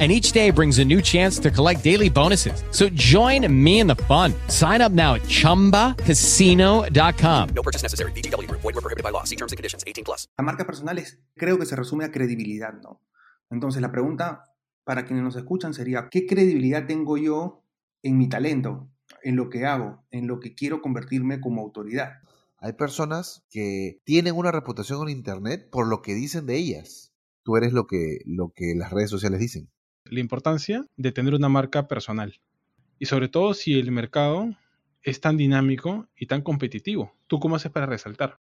and each day brings a new chance to collect daily bonuses. So join me in the fun. Sign up now at ChumbaCasino.com. No purchase necessary. BGW. Void were prohibited by law. See terms and conditions. 18 plus. La marca personal es, creo que se resume a credibilidad, ¿no? Entonces la pregunta para quienes nos escuchan sería, ¿qué credibilidad tengo yo en mi talento, en lo que hago, en lo que quiero convertirme como autoridad? Hay personas que tienen una reputación en Internet por lo que dicen de ellas. Tú eres lo que, lo que las redes sociales dicen la importancia de tener una marca personal. Y sobre todo si el mercado es tan dinámico y tan competitivo. ¿Tú cómo haces para resaltar?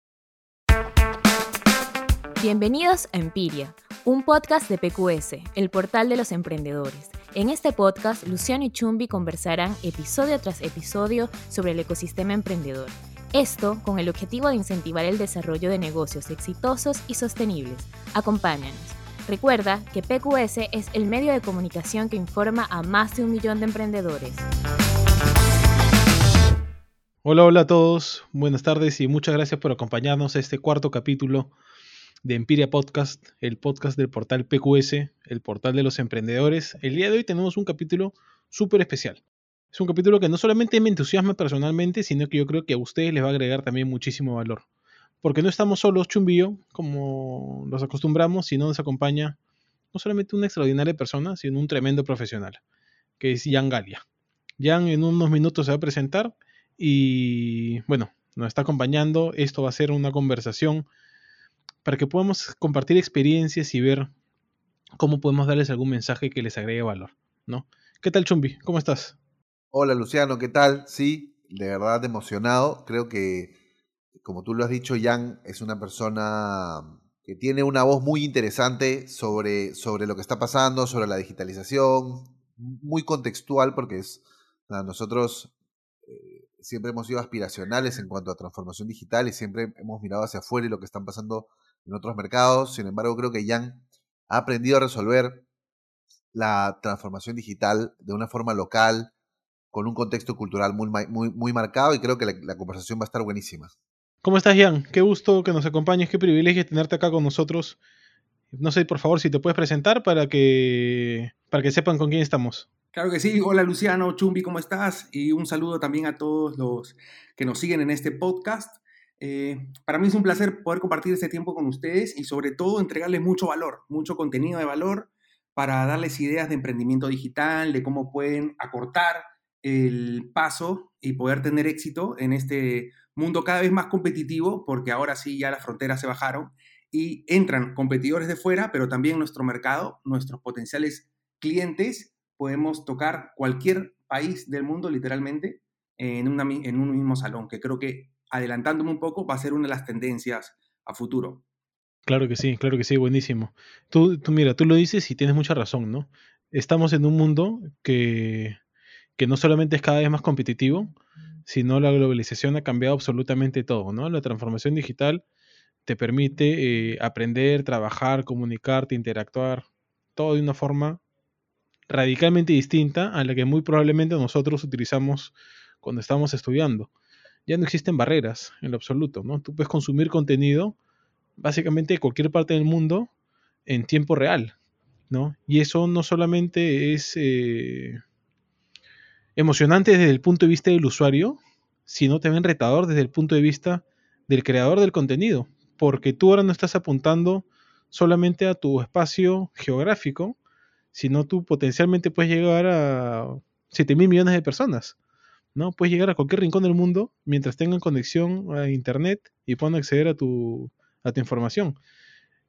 Bienvenidos a Empiria, un podcast de PQS, el portal de los emprendedores. En este podcast, Luciano y Chumbi conversarán episodio tras episodio sobre el ecosistema emprendedor. Esto con el objetivo de incentivar el desarrollo de negocios exitosos y sostenibles. Acompáñanos. Recuerda que PQS es el medio de comunicación que informa a más de un millón de emprendedores. Hola, hola a todos, buenas tardes y muchas gracias por acompañarnos a este cuarto capítulo de Empiria Podcast, el podcast del portal PQS, el portal de los emprendedores. El día de hoy tenemos un capítulo súper especial. Es un capítulo que no solamente me entusiasma personalmente, sino que yo creo que a ustedes les va a agregar también muchísimo valor porque no estamos solos, Chumbío, como los acostumbramos, sino nos acompaña no solamente una extraordinaria persona, sino un tremendo profesional, que es Jan Galia. Jan en unos minutos se va a presentar y bueno, nos está acompañando. Esto va a ser una conversación para que podamos compartir experiencias y ver cómo podemos darles algún mensaje que les agregue valor, ¿no? ¿Qué tal, Chumbi? ¿Cómo estás? Hola, Luciano, ¿qué tal? Sí, de verdad emocionado. Creo que como tú lo has dicho, Jan es una persona que tiene una voz muy interesante sobre, sobre lo que está pasando, sobre la digitalización, muy contextual porque es, nosotros eh, siempre hemos sido aspiracionales en cuanto a transformación digital y siempre hemos mirado hacia afuera y lo que están pasando en otros mercados. Sin embargo, creo que Jan ha aprendido a resolver la transformación digital de una forma local, con un contexto cultural muy, muy, muy marcado y creo que la conversación va a estar buenísima. ¿Cómo estás, Jan? Qué gusto que nos acompañes, qué privilegio tenerte acá con nosotros. No sé, por favor, si te puedes presentar para que, para que sepan con quién estamos. Claro que sí. Hola, Luciano, Chumbi, ¿cómo estás? Y un saludo también a todos los que nos siguen en este podcast. Eh, para mí es un placer poder compartir este tiempo con ustedes y sobre todo entregarles mucho valor, mucho contenido de valor para darles ideas de emprendimiento digital, de cómo pueden acortar el paso y poder tener éxito en este mundo cada vez más competitivo, porque ahora sí ya las fronteras se bajaron y entran competidores de fuera, pero también nuestro mercado, nuestros potenciales clientes, podemos tocar cualquier país del mundo literalmente en, en un mismo salón, que creo que adelantándome un poco va a ser una de las tendencias a futuro. Claro que sí, claro que sí, buenísimo. Tú, tú mira, tú lo dices y tienes mucha razón, ¿no? Estamos en un mundo que, que no solamente es cada vez más competitivo, sino la globalización ha cambiado absolutamente todo, ¿no? La transformación digital te permite eh, aprender, trabajar, comunicarte, interactuar, todo de una forma radicalmente distinta a la que muy probablemente nosotros utilizamos cuando estamos estudiando. Ya no existen barreras en lo absoluto, ¿no? Tú puedes consumir contenido básicamente de cualquier parte del mundo en tiempo real, ¿no? Y eso no solamente es eh, emocionante desde el punto de vista del usuario, sino también retador desde el punto de vista del creador del contenido, porque tú ahora no estás apuntando solamente a tu espacio geográfico, sino tú potencialmente puedes llegar a 7 mil millones de personas. ¿no? Puedes llegar a cualquier rincón del mundo mientras tengan conexión a internet y puedan acceder a tu, a tu información.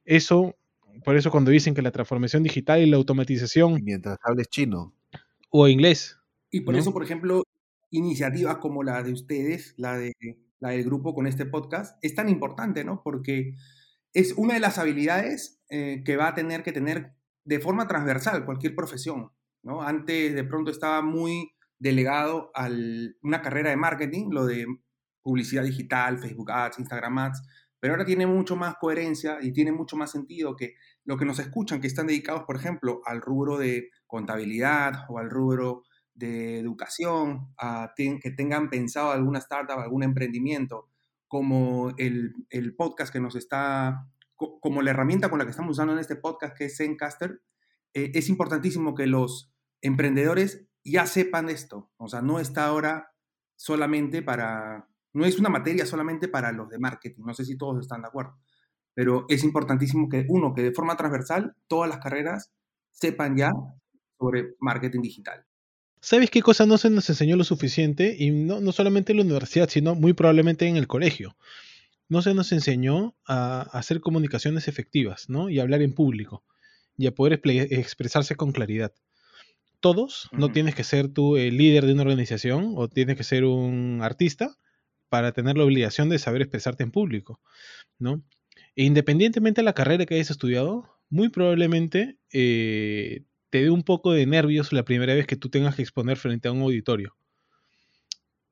Eso, por eso cuando dicen que la transformación digital y la automatización. mientras hables chino. O inglés. Y por eso, por ejemplo, iniciativas como la de ustedes, la, de, la del grupo con este podcast, es tan importante, ¿no? Porque es una de las habilidades eh, que va a tener que tener de forma transversal cualquier profesión, ¿no? Antes de pronto estaba muy delegado a una carrera de marketing, lo de publicidad digital, Facebook Ads, Instagram Ads, pero ahora tiene mucho más coherencia y tiene mucho más sentido que lo que nos escuchan, que están dedicados, por ejemplo, al rubro de contabilidad o al rubro de educación, que tengan pensado alguna startup, algún emprendimiento, como el, el, podcast que nos está, como la herramienta con la que estamos usando en este podcast, que es Zencaster, eh, es importantísimo que los emprendedores ya sepan esto. O sea, no está ahora solamente para, no es una materia solamente para los de marketing. No sé si todos están de acuerdo, pero es importantísimo que uno, que de forma transversal, todas las carreras sepan ya sobre marketing digital. ¿Sabes qué cosa no se nos enseñó lo suficiente? Y no, no solamente en la universidad, sino muy probablemente en el colegio. No se nos enseñó a hacer comunicaciones efectivas, ¿no? Y hablar en público y a poder expresarse con claridad. Todos, no tienes que ser tú el líder de una organización o tienes que ser un artista para tener la obligación de saber expresarte en público, ¿no? E independientemente de la carrera que hayas estudiado, muy probablemente eh, te dé un poco de nervios la primera vez que tú tengas que exponer frente a un auditorio.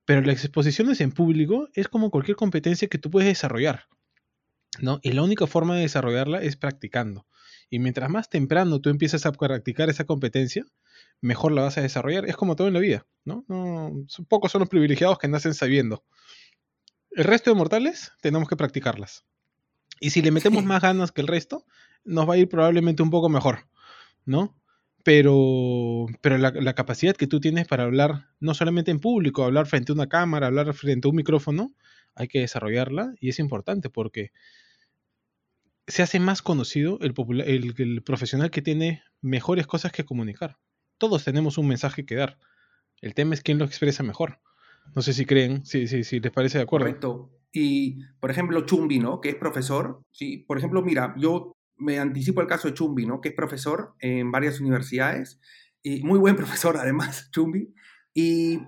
Pero las exposiciones en público es como cualquier competencia que tú puedes desarrollar, ¿no? Y la única forma de desarrollarla es practicando. Y mientras más temprano tú empiezas a practicar esa competencia, mejor la vas a desarrollar. Es como todo en la vida, ¿no? pocos son los privilegiados que nacen sabiendo. El resto de mortales tenemos que practicarlas. Y si le metemos más ganas que el resto, nos va a ir probablemente un poco mejor, ¿no? Pero, pero la, capacidad que tú tienes para hablar, no solamente en público, hablar frente a una cámara, hablar frente a un micrófono, hay que desarrollarla y es importante porque se hace más conocido el, el, profesional que tiene mejores cosas que comunicar. Todos tenemos un mensaje que dar. El tema es quién lo expresa mejor. No sé si creen, si, si, si les parece de acuerdo. Correcto. Y, por ejemplo, Chumbi, ¿no? Que es profesor. Sí, por ejemplo, mira, yo me anticipo el caso de Chumbi, ¿no? Que es profesor en varias universidades. Y muy buen profesor, además, Chumbi. Y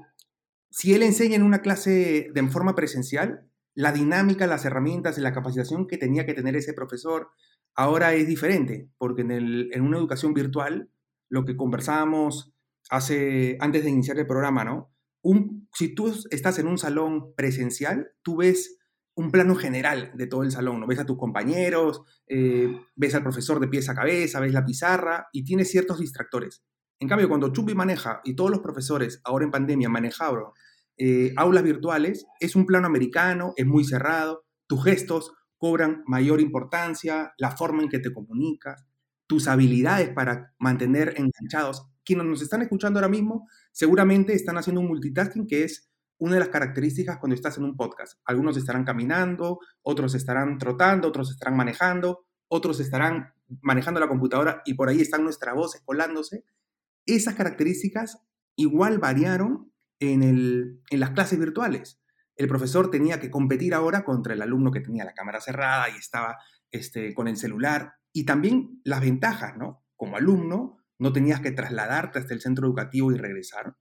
si él enseña en una clase de forma presencial, la dinámica, las herramientas y la capacitación que tenía que tener ese profesor ahora es diferente, porque en, una educación virtual, lo que conversábamos hace, antes de iniciar el programa, ¿no? Un, si tú estás en un salón presencial, tú ves un plano general de todo el salón, ¿no? Ves a tus compañeros, eh, ves al profesor de pies a cabeza, ves la pizarra y tienes ciertos distractores. En cambio, cuando Chupi maneja y todos los profesores ahora en pandemia manejaron eh, aulas virtuales, es un plano americano, es muy cerrado, tus gestos cobran mayor importancia, la forma en que te comunicas, tus habilidades para mantener enganchados. Quienes nos están escuchando ahora mismo seguramente están haciendo un multitasking que es una de las características cuando estás en un podcast. Algunos estarán caminando, otros estarán trotando, otros estarán manejando, otros estarán manejando la computadora y por ahí están nuestras voces colándose. Esas características igual variaron en, las clases virtuales. El profesor tenía que competir ahora contra el alumno que tenía la cámara cerrada y estaba este, con el celular. Y también las ventajas, ¿no? Como alumno, no tenías que trasladarte hasta el centro educativo y regresar.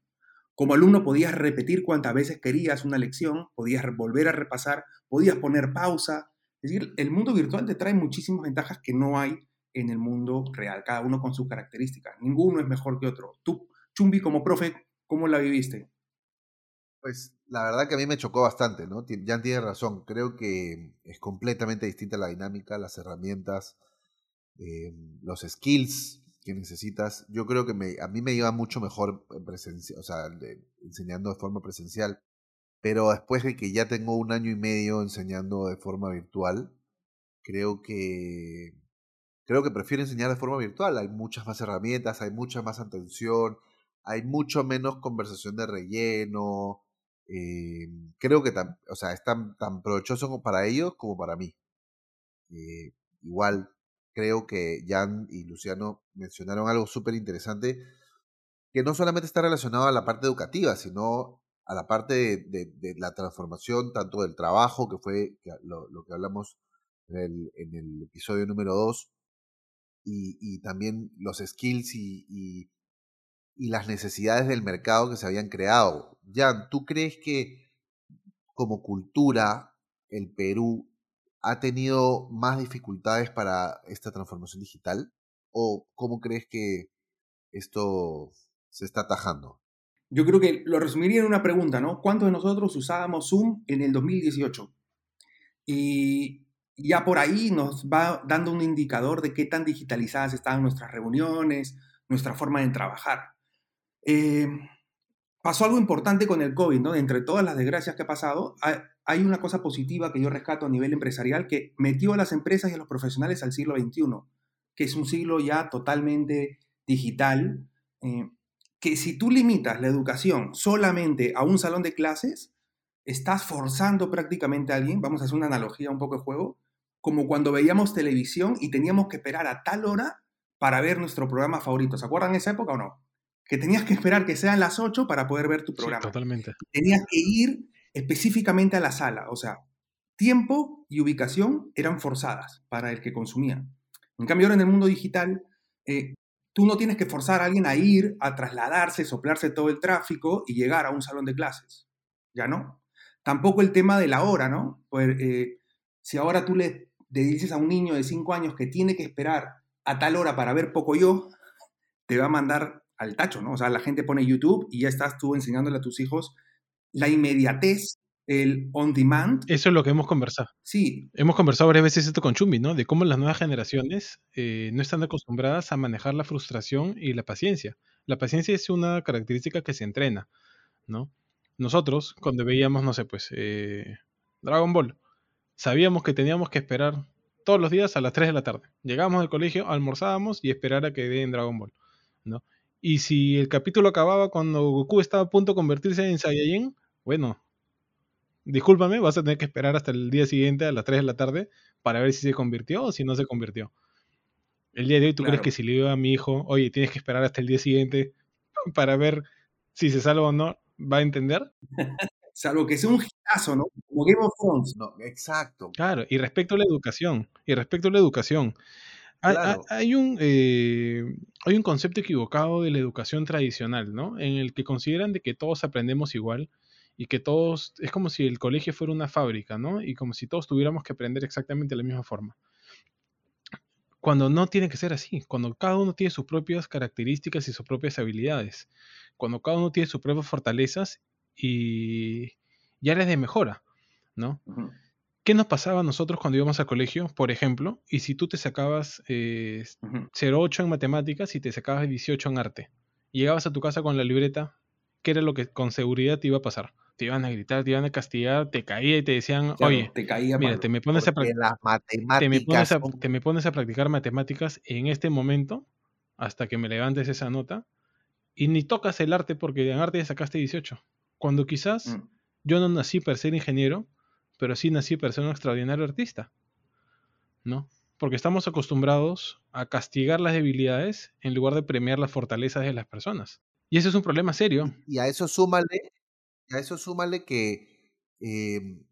Como alumno podías repetir cuantas veces querías una lección, podías volver a repasar, podías poner pausa. Es decir, el mundo virtual te trae muchísimas ventajas que no hay en el mundo real, cada uno con sus características. Ninguno es mejor que otro. Tú, Chumbi, como profe, ¿cómo la viviste? Pues la verdad que a mí me chocó bastante, ¿no? Jan tiene razón, creo que es completamente distinta la dinámica, las herramientas, eh, los skills que necesitas. Yo creo que me, a mí me iba mucho mejor en presencia, o sea, enseñando de forma presencial, pero después de que ya tengo un año y medio enseñando de forma virtual, creo que creo que prefiero enseñar de forma virtual. Hay muchas más herramientas, hay mucha más atención, hay mucho menos conversación de relleno, eh, creo que o sea, es tan, tan provechoso para ellos como para mí. Eh, igual creo que Jan y Luciano mencionaron algo súper interesante que no solamente está relacionado a la parte educativa, sino a la parte de, la transformación tanto del trabajo, que fue lo, que hablamos en el, episodio número 2, y, también los skills y las necesidades del mercado que se habían creado. Jan, ¿tú crees que como cultura el Perú ha tenido más dificultades para esta transformación digital? ¿O cómo crees que esto se está atajando? Yo creo que lo resumiría en una pregunta, ¿no? ¿Cuántos de nosotros usábamos Zoom en el 2018? Y ya por ahí nos va dando un indicador de qué tan digitalizadas están nuestras reuniones, nuestra forma de trabajar. Eh, pasó algo importante con el COVID, ¿no? Entre todas las desgracias que ha pasado, hay una cosa positiva que yo rescato a nivel empresarial que metió a las empresas y a los profesionales al siglo XXI, que es un siglo ya totalmente digital, eh, que si tú limitas la educación solamente a un salón de clases, estás forzando prácticamente a alguien, vamos a hacer una analogía un poco de juego, como cuando veíamos televisión y teníamos que esperar a tal hora para ver nuestro programa favorito. ¿Se acuerdan esa época o no? Que tenías que esperar que sean las 8 para poder ver tu programa. totalmente. Tenías que ir específicamente a la sala, o sea, tiempo y ubicación eran forzadas para el que consumía. En cambio, ahora en el mundo digital, eh, tú no tienes que forzar a alguien a ir, a trasladarse, soplarse todo el tráfico y llegar a un salón de clases. Ya no. Tampoco el tema de la hora, ¿no? Pues, eh, si ahora tú le, dices a un niño de 5 años que tiene que esperar a tal hora para ver poco yo, te va a mandar al tacho, ¿no? O sea, la gente pone YouTube y ya estás tú enseñándole a tus hijos la inmediatez, el on demand. Eso es lo que hemos conversado. Sí. Hemos conversado varias veces esto con Chumbi, ¿no? De cómo las nuevas generaciones eh, no están acostumbradas a manejar la frustración y la paciencia. La paciencia es una característica que se entrena, ¿no? nosotros, cuando veíamos, no sé, pues, eh, Dragon Ball, sabíamos que teníamos que esperar todos los días a las 3 de la tarde. Llegábamos al colegio, almorzábamos y esperar a que den Dragon Ball, ¿no? Y si el capítulo acababa cuando Goku estaba a punto de convertirse en Saiyajin, bueno, discúlpame, vas a tener que esperar hasta el día siguiente a las 3 de la tarde para ver si se convirtió o si no se convirtió. El día de hoy, ¿tú crees que si le digo a mi hijo, oye, tienes que esperar hasta el día siguiente para ver si se salva o no, va a entender. Salvo que sea un hitazo, ¿no? Como Game of Thrones. No, exacto. Claro, y respecto a la educación, y respecto a la educación, hay, un, eh, hay un concepto equivocado de la educación tradicional, ¿no? En el que consideran de que todos aprendemos igual y que todos, es como si el colegio fuera una fábrica, ¿no? Y como si todos tuviéramos que aprender exactamente de la misma forma. Cuando no tiene que ser así, cuando cada uno tiene sus propias características y sus propias habilidades cuando cada uno tiene sus propias fortalezas y, áreas de mejora, ¿no? ¿Qué nos pasaba a nosotros cuando íbamos al colegio, por ejemplo? Y si tú te sacabas eh, 0,8 en matemáticas y te sacabas 18 en arte, llegabas a tu casa con la libreta, ¿qué era lo que con seguridad te iba a pasar? Te iban a gritar, te iban a castigar, te caía y te decían, oye, te caía mira, te me, pones a te, me pones a, te me pones a practicar matemáticas en este momento hasta que me levantes esa nota y ni tocas el arte porque en arte ya sacaste 18. Cuando quizás mm. yo no nací para ser ingeniero, pero sí nací para ser un extraordinario artista. ¿No? Porque estamos acostumbrados a castigar las debilidades en lugar de premiar las fortalezas de las personas. Y ese es un problema serio. Y a eso súmale, a eso súmale que em,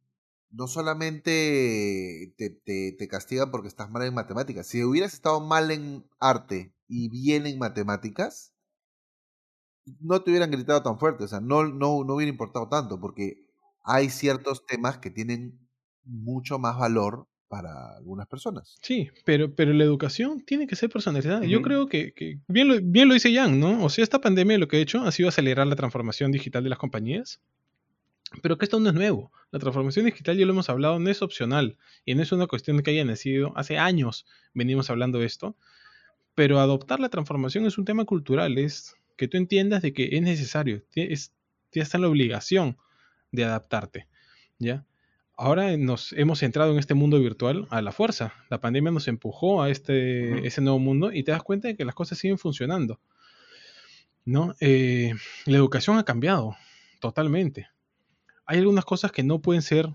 no solamente te, te, te castigan porque estás mal en matemáticas. Si hubieras estado mal en arte y bien en matemáticas, no te hubieran gritado tan fuerte, o sea, no, no, no hubiera importado tanto, porque hay ciertos temas que tienen mucho más valor para algunas personas. Sí, pero, pero la educación tiene que ser personalizada. Yo creo que, que, bien, lo, bien lo dice Jan, ¿no? O sea, esta pandemia lo que ha hecho ha sido acelerar la transformación digital de las compañías, pero que esto no es nuevo. La transformación digital, ya lo hemos hablado, no es opcional y no es una cuestión que haya nacido. Hace años venimos hablando de esto, pero adoptar la transformación es un tema cultural, es que tú entiendas de que es necesario, es, ya está en la obligación de adaptarte, ¿ya? Ahora nos hemos entrado en este mundo virtual a la fuerza. La pandemia nos empujó a este, ese nuevo mundo y te das cuenta de que las cosas siguen funcionando. ¿no? Eh, la educación ha cambiado totalmente. Hay algunas cosas que no pueden ser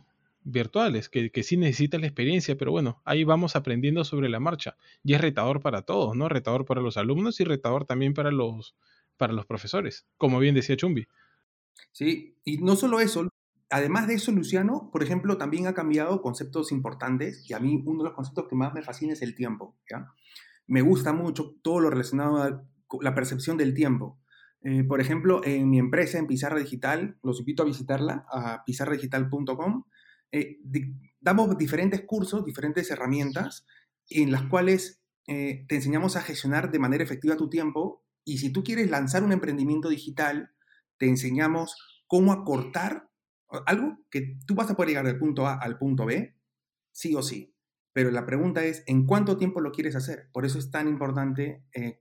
virtuales, que, que, sí necesitan la experiencia, pero bueno, ahí vamos aprendiendo sobre la marcha. Y es retador para todos, ¿no? Retador para los alumnos y retador también para los, para los profesores, como bien decía Chumbi. Sí, y no solo eso, además de eso, Luciano, por ejemplo, también ha cambiado conceptos importantes y a mí uno de los conceptos que más me fascina es el tiempo. Me gusta mucho todo lo relacionado a la percepción del tiempo. Eh, por ejemplo, en mi empresa, en Pizarra Digital, los invito a visitarla, a pizarradigital.com, eh, damos diferentes cursos, diferentes herramientas en las cuales eh, te enseñamos a gestionar de manera efectiva tu tiempo y si tú quieres lanzar un emprendimiento digital, te enseñamos cómo acortar algo que tú vas a poder llegar del punto A al punto B, sí o sí. pero la pregunta es, ¿en cuánto tiempo lo quieres hacer? Por eso es tan importante eh,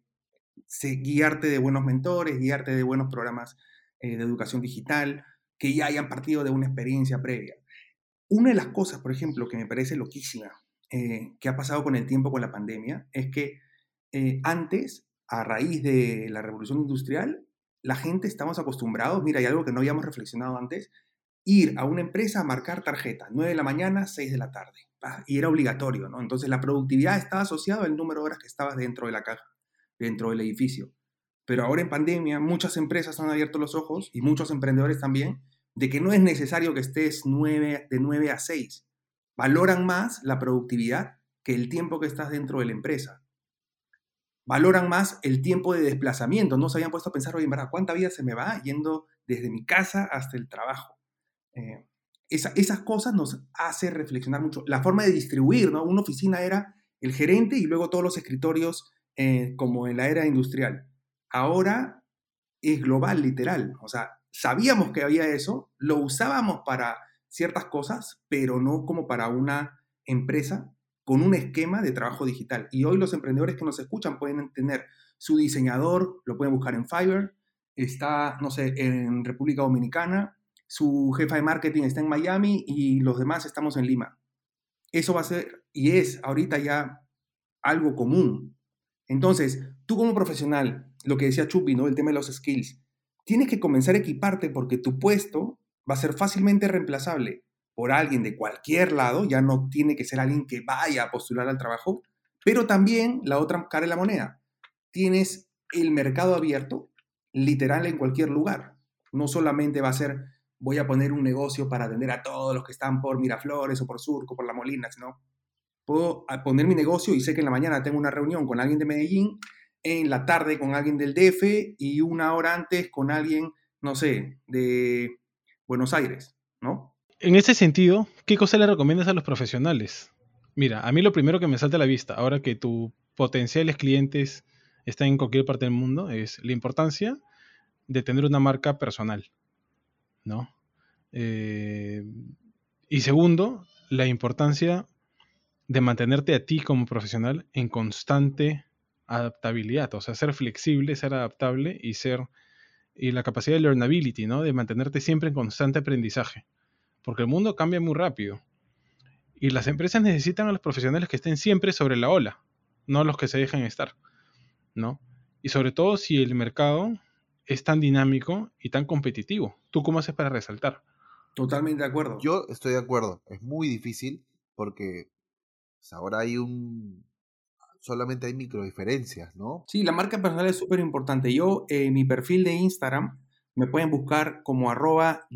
guiarte de buenos mentores, guiarte de buenos programas eh, de educación digital, que ya hayan partido de una experiencia previa. Una de las cosas, por ejemplo, que me parece loquísima, eh, que ha pasado con el tiempo con la pandemia, es que antes, a raíz de la revolución industrial, la gente estamos acostumbrados, mira, hay algo que no habíamos reflexionado antes, ir a una empresa a marcar tarjeta, 9 de la mañana, 6 de la tarde, y era obligatorio, ¿no? Entonces la productividad estaba asociada al número de horas que estabas dentro de la caja, dentro del edificio. Pero ahora en pandemia muchas empresas han abierto los ojos y muchos emprendedores también de que no es necesario que estés 9, de 9 a 6. Valoran más la productividad que el tiempo que estás dentro de la empresa. Valoran más el tiempo de desplazamiento. No se habían puesto a pensar, oye, ¿verdad? ¿cuánta vida se me va yendo desde mi casa hasta el trabajo? Eh, esas cosas nos hace reflexionar mucho. La forma de distribuir, ¿no? Una oficina era el gerente y luego todos los escritorios eh, como en la era industrial. Ahora es global, literal. O sea, sabíamos que había eso, lo usábamos para ciertas cosas, pero no como para una empresa con un esquema de trabajo digital. Y hoy los emprendedores que nos escuchan pueden tener su diseñador, lo pueden buscar en Fiverr, está, no sé, en República Dominicana, su jefa de marketing está en Miami y los demás estamos en Lima. Eso va a ser y es ahorita ya algo común. Entonces, tú como profesional, lo que decía Chupi, ¿no? El tema de los skills, tienes que comenzar a equiparte porque tu puesto va a ser fácilmente reemplazable por alguien de cualquier lado, ya no tiene que ser alguien que vaya a postular al trabajo, pero también la otra cara de la moneda, tienes el mercado abierto, literal en cualquier lugar. No solamente va a ser voy a poner un negocio para atender a todos los que están por Miraflores o por Surco, por La Molina, sino puedo poner mi negocio y sé que en la mañana tengo una reunión con alguien de Medellín, en la tarde con alguien del DF y una hora antes con alguien, no sé, de Buenos Aires, ¿no? En ese sentido, ¿qué cosa le recomiendas a los profesionales? Mira, a mí lo primero que me salta a la vista, ahora que tus potenciales clientes están en cualquier parte del mundo, es la importancia de tener una marca personal. ¿no? Eh, y segundo, la importancia de mantenerte a ti como profesional en constante adaptabilidad, o sea, ser flexible, ser adaptable y ser y la capacidad de learnability, ¿no? De mantenerte siempre en constante aprendizaje, porque el mundo cambia muy rápido. Y las empresas necesitan a los profesionales que estén siempre sobre la ola, no los que se dejen estar, ¿no? Y sobre todo si el mercado es tan dinámico y tan competitivo. ¿Tú cómo haces para resaltar? Totalmente de acuerdo. Yo estoy de acuerdo. Es muy difícil porque pues, ahora hay un... Solamente hay micro diferencias, ¿no? Sí, la marca personal es súper importante. Yo, en mi perfil de Instagram, me pueden buscar como arroba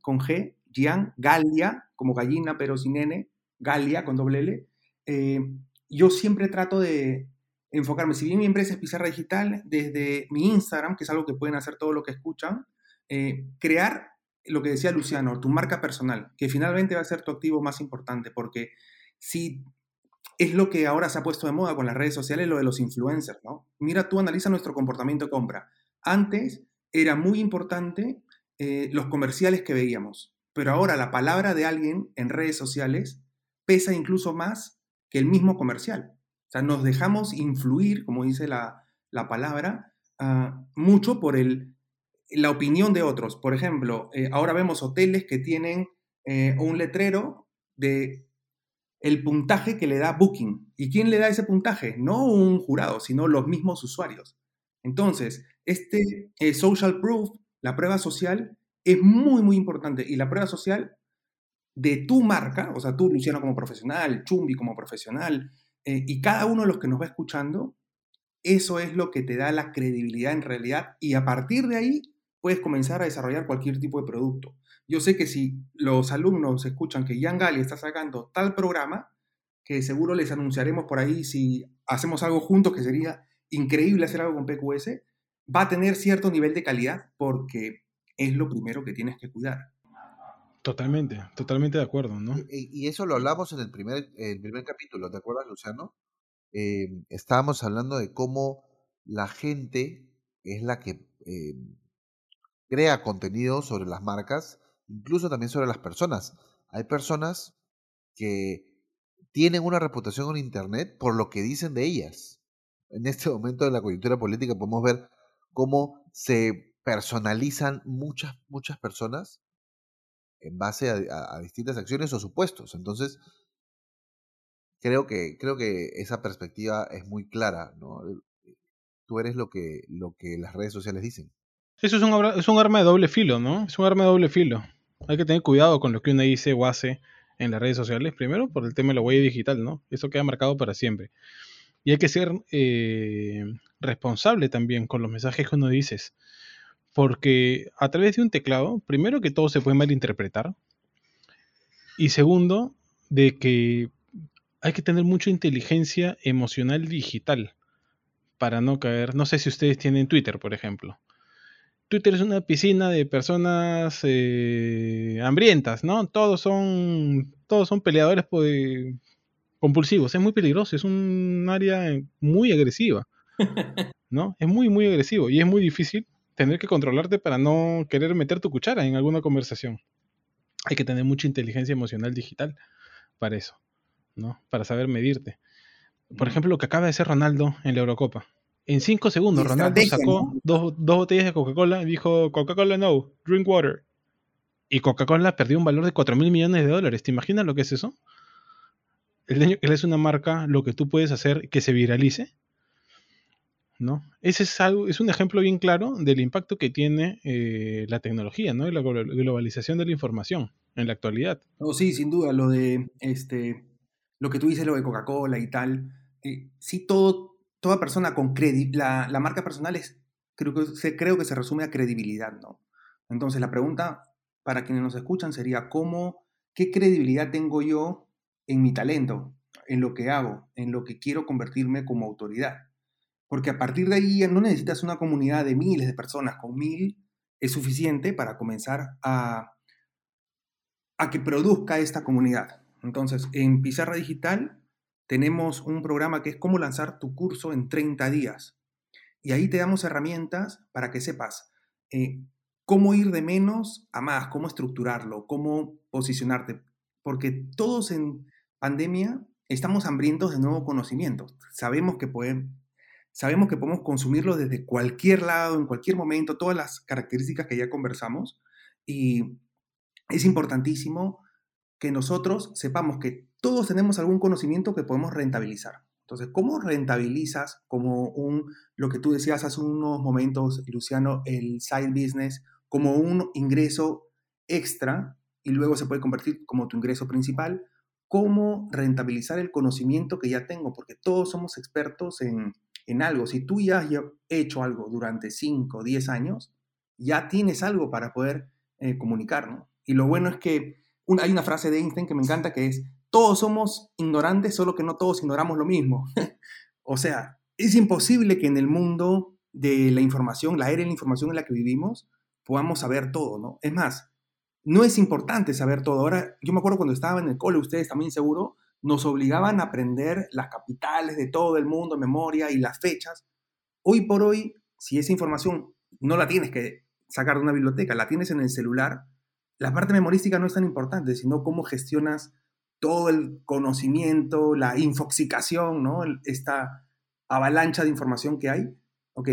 con G, Gian Galia, como gallina pero sin N, Galia con doble L. Eh, yo siempre trato de, enfocarme, si bien mi empresa es Pizarra Digital, desde mi Instagram, que es algo que pueden hacer todo lo que escuchan, eh, crear lo que decía Luciano, tu marca personal, que finalmente va a ser tu activo más importante, porque si es lo que ahora se ha puesto de moda con las redes sociales, lo de los influencers, ¿no? Mira, tú analiza nuestro comportamiento de compra. Antes era muy importante eh, los comerciales que veíamos, pero ahora la palabra de alguien en redes sociales pesa incluso más que el mismo comercial. O sea, nos dejamos influir, como dice la, palabra, ah, mucho por el, la opinión de otros. Por ejemplo, eh, ahora vemos hoteles que tienen eh, un letrero de el puntaje que le da Booking. ¿Y quién le da ese puntaje? No un jurado, sino los mismos usuarios. Entonces, este eh, social proof, la prueba social, es muy, muy importante. Y la prueba social de tu marca, o sea, tú, Luciano, como profesional, Chumbi como profesional, eh, y cada uno de los que nos va escuchando, eso es lo que te da la credibilidad en realidad y a partir de ahí puedes comenzar a desarrollar cualquier tipo de producto. Yo sé que si los alumnos escuchan que Ian Gali está sacando tal programa, que seguro les anunciaremos por ahí si hacemos algo juntos, que sería increíble hacer algo con PQS, va a tener cierto nivel de calidad porque es lo primero que tienes que cuidar. Totalmente, totalmente de acuerdo, ¿no? Y, eso lo hablamos en el primer, el primer capítulo, ¿te acuerdas, Luciano? Eh, estábamos hablando de cómo la gente es la que eh, crea contenido sobre las marcas, incluso también sobre las personas. Hay personas que tienen una reputación en Internet por lo que dicen de ellas. En este momento de la coyuntura política podemos ver cómo se personalizan muchas, muchas personas en base a, distintas acciones o supuestos. Entonces, creo que, creo que esa perspectiva es muy clara, ¿no? Tú eres lo que, lo que las redes sociales dicen. Eso es un, es un arma de doble filo, ¿no? Es un arma de doble filo. Hay que tener cuidado con lo que uno dice o hace en las redes sociales, primero por el tema de la huella digital, ¿no? Eso queda marcado para siempre. Y hay que ser eh, responsable también con los mensajes que uno dices. Porque a través de un teclado, primero que todo se puede malinterpretar. Y segundo, de que hay que tener mucha inteligencia emocional digital para no caer. No sé si ustedes tienen Twitter, por ejemplo. Twitter es una piscina de personas eh, hambrientas, ¿no? Todos son, todos son peleadores pues, compulsivos. Es muy peligroso, es un área muy agresiva, ¿no? Es muy, muy agresivo y es muy difícil tener que controlarte para no querer meter tu cuchara en alguna conversación. Hay que tener mucha inteligencia emocional digital para eso. ¿no? Para saber medirte. Por ejemplo, lo que acaba de hacer Ronaldo en la Eurocopa. En cinco segundos, Ronaldo sacó dos, botellas de Coca-Cola y dijo: Coca-Cola no, drink water. Y Coca-Cola perdió un valor de 4 mil millones de dólares. ¿Te imaginas lo que es eso? Él es una marca, lo que tú puedes hacer que se viralice. ¿No? Ese es, algo, es un ejemplo bien claro del impacto que tiene eh, la tecnología, ¿no? Y la globalización de la información en la actualidad. Oh, sí, sin duda, lo de este lo que tú dices, lo de Coca-Cola y tal, eh, sí, todo, toda persona con credibilidad, la, marca personal es, creo que, se, creo que se resume a credibilidad, ¿no? Entonces la pregunta para quienes nos escuchan sería, ¿cómo, qué credibilidad tengo yo en mi talento, en lo que hago, en lo que quiero convertirme como autoridad? Porque a partir de ahí no necesitas una comunidad de miles de personas, con mil es suficiente para comenzar a, a que produzca esta comunidad. Entonces, en Pizarra Digital tenemos un programa que es cómo lanzar tu curso en 30 días. Y ahí te damos herramientas para que sepas eh, cómo ir de menos a más, cómo estructurarlo, cómo posicionarte. Porque todos en pandemia estamos hambrientos de nuevo conocimiento. Sabemos que, sabemos que podemos consumirlo desde cualquier lado, en cualquier momento, todas las características que ya conversamos. Y es importantísimo que nosotros sepamos que todos tenemos algún conocimiento que podemos rentabilizar. Entonces, ¿cómo rentabilizas como un, lo que tú decías hace unos momentos, Luciano, el side business, como un ingreso extra y luego se puede convertir como tu ingreso principal? ¿Cómo rentabilizar el conocimiento que ya tengo? Porque todos somos expertos en, en algo. Si tú ya has hecho algo durante 5 o 10 años, ya tienes algo para poder eh, comunicar. Y lo bueno es que hay una frase de Einstein que me encanta que es, todos somos ignorantes, solo que no todos ignoramos lo mismo. o sea, es imposible que en el mundo de la información, la era de la información en la que vivimos, podamos saber todo, ¿no? Es más, no es importante saber todo. Ahora, yo me acuerdo cuando estaba en el cole, ustedes también seguro, nos obligaban a aprender las capitales de todo el mundo, memoria y las fechas. Hoy por hoy, si esa información no la tienes que sacar de una biblioteca, la tienes en el celular, la parte memorística no es tan importante, sino cómo gestionas todo el conocimiento, la infoxicación, ¿no? Esta avalancha de información que hay. Ok,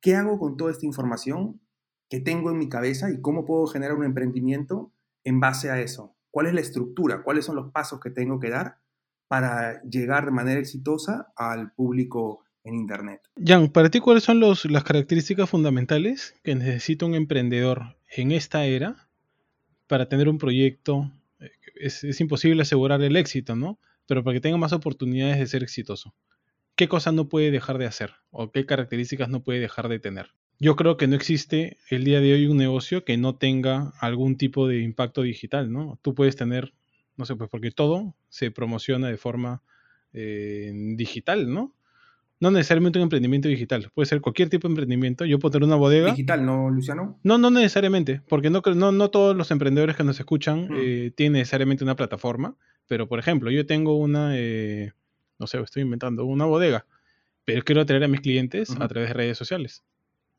¿qué hago con toda esta información que tengo en mi cabeza y cómo puedo generar un emprendimiento en base a eso? ¿Cuál es la estructura? ¿Cuáles son los pasos que tengo que dar para llegar de manera exitosa al público en Internet? Jan, para ti, ¿cuáles son las características fundamentales que necesita un emprendedor en esta era para tener un proyecto eh, es, imposible asegurar el éxito, ¿no? Pero para que tenga más oportunidades de ser exitoso. ¿Qué cosas no puede dejar de hacer? ¿O qué características no puede dejar de tener? Yo creo que no existe el día de hoy un negocio que no tenga algún tipo de impacto digital, ¿no? Tú puedes tener, no sé, pues porque todo se promociona de forma eh, digital, ¿no? No necesariamente un emprendimiento digital, puede ser cualquier tipo de emprendimiento. Yo puedo tener una bodega. ¿Digital, no, Luciano? No, no necesariamente, porque no, no, no todos los emprendedores que nos escuchan mm. eh, tienen necesariamente una plataforma, pero por ejemplo, yo tengo una, eh, no sé, estoy inventando, una bodega, pero quiero atraer a mis clientes a través de redes sociales.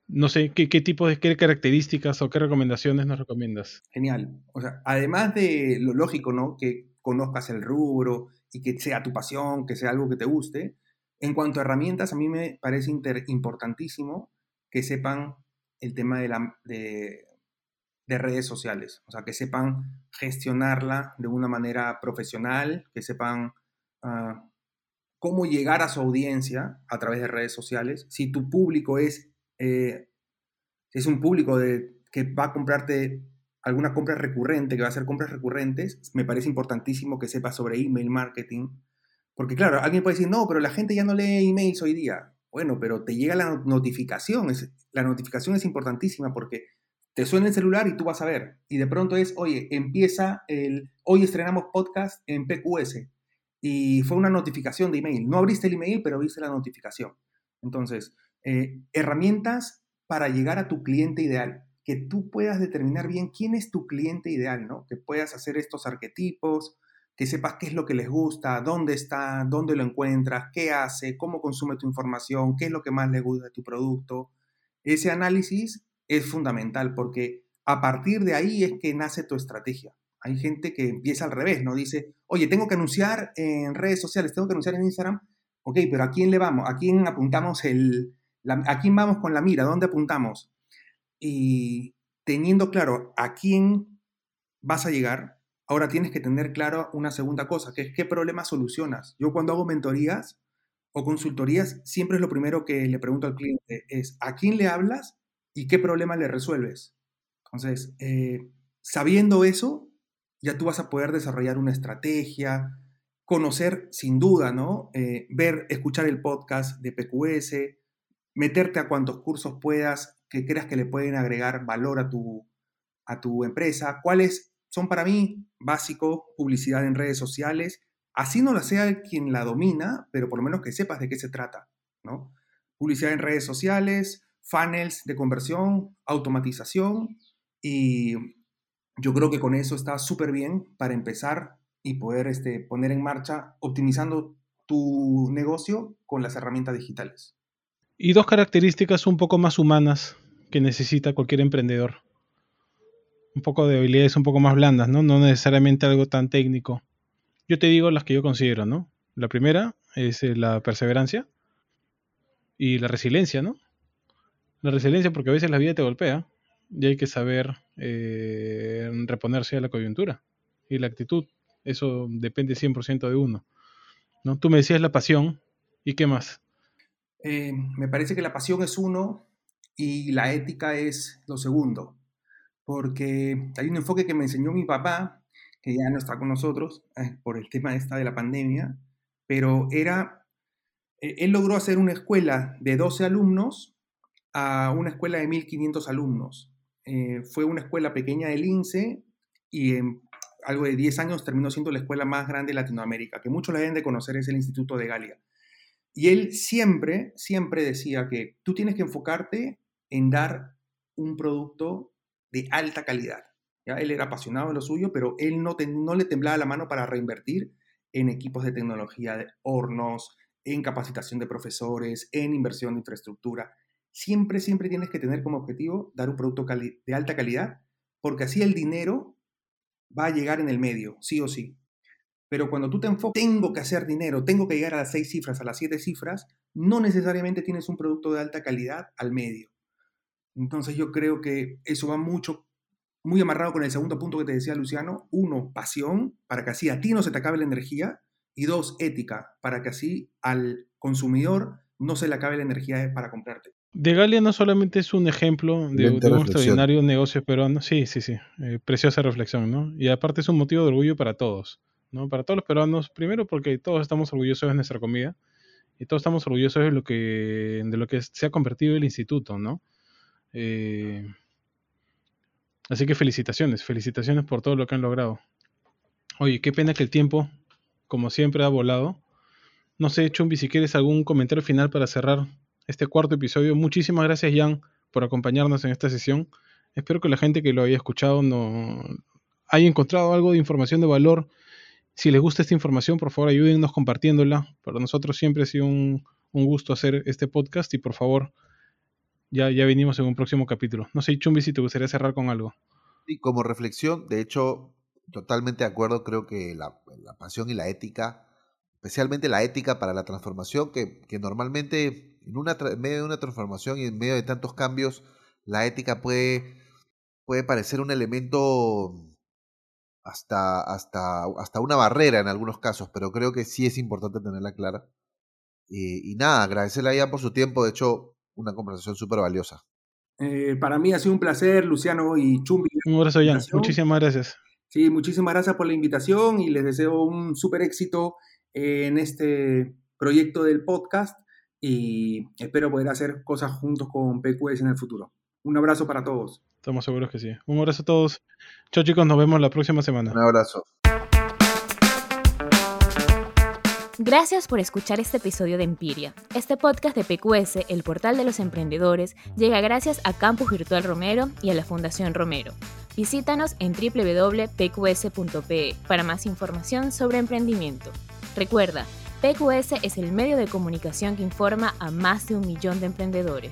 No sé, ¿qué, ¿qué, tipo de qué características o qué recomendaciones nos recomiendas? Genial. O sea, además de lo lógico, ¿no? Que conozcas el rubro y que sea tu pasión, que sea algo que te guste. En cuanto a herramientas, a mí me parece importantísimo que sepan el tema de, la, de, redes sociales, o sea, que sepan gestionarla de una manera profesional, que sepan ah, cómo llegar a su audiencia a través de redes sociales. Si tu público es, eh, es un público de, que va a comprarte alguna compra recurrente, que va a hacer compras recurrentes, me parece importantísimo que sepas sobre email marketing. Porque claro, alguien puede decir, no, pero la gente ya no lee emails hoy día. Bueno, pero te llega la notificación. la notificación es importantísima porque te suena el celular y tú vas a ver. Y de pronto es, oye, empieza el, hoy estrenamos podcast en PQS y fue una notificación de email. No abriste el email, pero viste la notificación. Entonces, eh, herramientas para llegar a tu cliente ideal, que tú puedas determinar bien quién es tu cliente ideal, ¿no? Que puedas hacer estos arquetipos, que sepas qué es lo que les gusta, dónde está, dónde lo encuentras, qué hace, cómo consume tu información, qué es lo que más le gusta de tu producto. Ese análisis es fundamental porque a partir de ahí es que nace tu estrategia. Hay gente que empieza al revés, ¿no? Dice, oye, tengo que anunciar en redes sociales, tengo que anunciar en Instagram. Ok, pero ¿a quién le vamos? ¿A quién apuntamos el... ¿A quién vamos con la mira? ¿Dónde apuntamos? Y teniendo claro a quién vas a llegar, ahora tienes que tener claro una segunda cosa, que es qué problema solucionas. Yo cuando hago mentorías o consultorías, siempre es lo primero que le pregunto al cliente, es a quién le hablas y qué problema le resuelves. Entonces, eh, sabiendo eso, ya tú vas a poder desarrollar una estrategia, conocer sin duda, ¿no? Eh, ver, escuchar el podcast de PQS, meterte a cuantos cursos puedas que creas que le pueden agregar valor a tu, a tu empresa, cuáles son para mí básicos, publicidad en redes sociales, así no la sea quien la domina, pero por lo menos que sepas de qué se trata, ¿no? Publicidad en redes sociales, funnels de conversión, automatización y yo creo que con eso está súper bien para empezar y poder este, poner en marcha optimizando tu negocio con las herramientas digitales. Y dos características un poco más humanas que necesita cualquier emprendedor. Un poco de habilidades un poco más blandas, ¿no? No necesariamente algo tan técnico. Yo te digo las que yo considero, ¿no? La primera es eh, la perseverancia y la resiliencia, ¿no? La resiliencia porque a veces la vida te golpea y hay que saber eh, reponerse a la coyuntura y la actitud. Eso depende 100% de uno. ¿no? Tú me decías la pasión. ¿Y qué más? Eh, me parece que la pasión es uno y la ética es lo segundo. Porque hay un enfoque que me enseñó mi papá, que ya no está con nosotros eh, por el tema esta de la pandemia, pero era, él logró hacer una escuela de 12 alumnos a una escuela de 1500 alumnos. Eh, fue una escuela pequeña del INSE y en algo de 10 años terminó siendo la escuela más grande de Latinoamérica, que muchos la deben de conocer, es el Instituto de Galia. Y él siempre, siempre decía que tú tienes que enfocarte en dar un producto de alta calidad. ¿ya? Él era apasionado de lo suyo, pero él no, no le temblaba la mano para reinvertir en equipos de tecnología, de hornos, en capacitación de profesores, en inversión de infraestructura siempre, siempre tienes que tener como objetivo dar un producto de alta calidad, porque así el dinero va a llegar en el medio, sí o sí. Pero cuando tú te enfocas, tengo que hacer dinero, tengo que llegar a las seis cifras, a las siete cifras, no necesariamente tienes un producto de alta calidad al medio. Entonces yo creo que eso va mucho, muy amarrado con el segundo punto que te decía Luciano. Uno, pasión, para que así a ti no se te acabe la energía. Y dos, ética, para que así al consumidor no se le acabe la energía para comprarte. De Galia no solamente es un ejemplo de, un extraordinario negocio peruano, sí, sí, sí, eh, preciosa reflexión, ¿no? Y aparte es un motivo de orgullo para todos, ¿no? Para todos los peruanos, primero porque todos estamos orgullosos de nuestra comida y todos estamos orgullosos de lo que, de lo que se ha convertido el instituto, ¿no? Eh, así que felicitaciones, felicitaciones por todo lo que han logrado. Oye, qué pena que el tiempo, como siempre, ha volado. No sé, Chumbi, si quieres algún comentario final para cerrar este cuarto episodio. Muchísimas gracias, Jan, por acompañarnos en esta sesión. Espero que la gente que lo haya escuchado no haya encontrado algo de información de valor. Si les gusta esta información, por favor, ayúdennos compartiéndola. Para nosotros siempre ha sido un, gusto hacer este podcast y por favor, ya, ya venimos en un próximo capítulo. No sé, Chumbi, si te gustaría cerrar con algo. Y como reflexión, de hecho, totalmente de acuerdo, creo que la, la pasión y la ética, especialmente la ética para la transformación, que, que normalmente en, una, medio de una transformación y en medio de tantos cambios, la ética puede, puede parecer un elemento hasta, hasta, hasta una barrera en algunos casos, pero creo que sí es importante tenerla clara. Y, y nada, agradecerle a Ian por su tiempo, de hecho, una conversación súper valiosa. Eh, para mí ha sido un placer, Luciano y Chumbi. Un abrazo, Jan. Muchísimas gracias. Sí, muchísimas gracias por la invitación y les deseo un súper éxito en este proyecto del podcast y espero poder hacer cosas juntos con PQS en el futuro. Un abrazo para todos. Estamos seguros que sí. Un abrazo a todos. Chao chicos, nos vemos la próxima semana. Un abrazo. Gracias por escuchar este episodio de Empiria. Este podcast de PQS, el portal de los emprendedores, llega gracias a Campus Virtual Romero y a la Fundación Romero. Visítanos en www.pqs.pe para más información sobre emprendimiento. Recuerda, PQS es el medio de comunicación que informa a más de un millón de emprendedores.